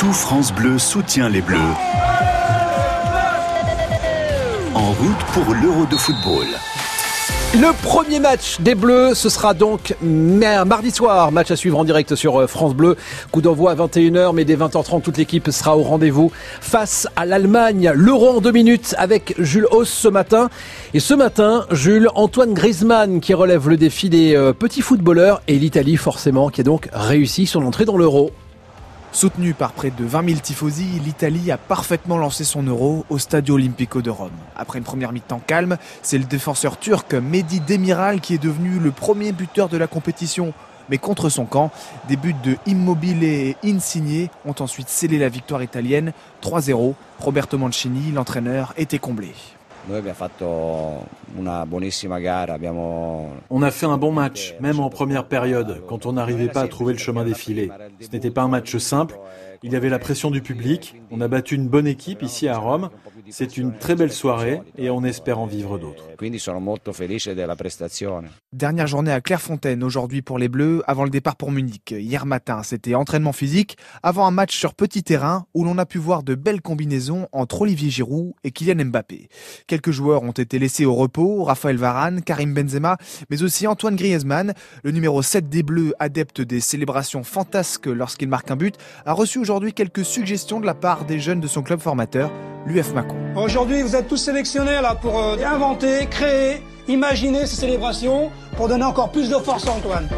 Tout France Bleu soutient les Bleus. En route pour l'Euro de football. Le premier match des Bleus, ce sera donc mardi soir. Match à suivre en direct sur euh, France Bleu. Coup d'envoi à 21h, mais dès 20h30, toute l'équipe sera au rendez-vous face à l'Allemagne. L'Euro en deux minutes avec Jules Hauss ce matin. Et ce matin, Jules, Antoine Griezmann qui relève le défi des euh, petits footballeurs et l'Italie forcément qui a donc réussi son entrée dans l'Euro. Soutenu par près de 20 000 tifosi, l'Italie a parfaitement lancé son euro au Stadio Olimpico de Rome. Après une première mi-temps calme, c'est le défenseur turc Mehdi Demiral qui est devenu le premier buteur de la compétition. Mais contre son camp, des buts de Immobile et Insigne ont ensuite scellé la victoire italienne 3-0. Roberto Mancini, l'entraîneur, était comblé. On a fait un bon match, même en première période, quand on n'arrivait pas à trouver le chemin défilé. Ce n'était pas un match simple. Il y avait la pression du public. On a battu une bonne équipe ici à Rome. C'est une très belle soirée et on espère en vivre d'autres. Dernière journée à Clairefontaine aujourd'hui pour les Bleus avant le départ pour Munich. Hier matin, c'était entraînement physique avant un match sur petit terrain où l'on a pu voir de belles combinaisons entre Olivier Giroud et Kylian Mbappé. Quelques joueurs ont été laissés au repos, Raphaël Varane, Karim Benzema, mais aussi Antoine Griezmann, le numéro 7 des Bleus, adepte des célébrations fantasques lorsqu'il marque un but, a reçu aujourd'hui quelques suggestions de la part des jeunes de son club formateur, l'UF Macon. Aujourd'hui, vous êtes tous sélectionnés là pour euh, inventer, créer, imaginer ces célébrations pour donner encore plus de force à Antoine.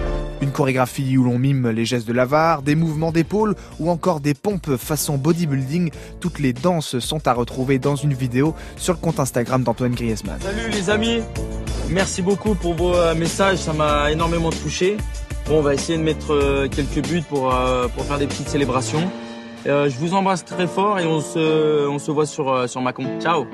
Une chorégraphie où l'on mime les gestes de l'avare, des mouvements d'épaule ou encore des pompes façon bodybuilding. Toutes les danses sont à retrouver dans une vidéo sur le compte Instagram d'Antoine Griezmann. Salut les amis, merci beaucoup pour vos euh, messages, ça m'a énormément touché. Bon, on va essayer de mettre euh, quelques buts pour, pour faire des petites célébrations. Euh, je vous embrasse très fort et on se, on se voit sur, euh, sur Macon. Ciao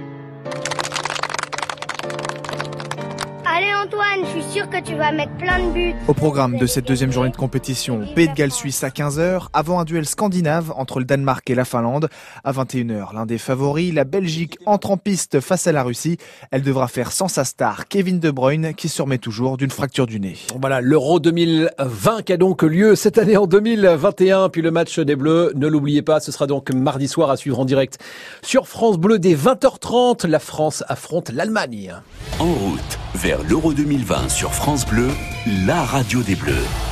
Antoine, je suis sûr que tu vas mettre plein de buts. Au programme de cette deuxième journée de compétition, Pays de Galles Suisse à 15h, avant un duel scandinave entre le Danemark et la Finlande. À 21h, l'un des favoris, la Belgique entre en piste face à la Russie. Elle devra faire sans sa star Kevin De Bruyne qui se remet toujours d'une fracture du nez. Voilà, l'Euro 2020 qui a donc lieu cette année en 2021. Puis le match des Bleus, ne l'oubliez pas, ce sera donc mardi soir à suivre en direct sur France Bleu dès 20h30. La France affronte l'Allemagne. En route vers l'Euro 2020 sur France Bleu, la radio des Bleus.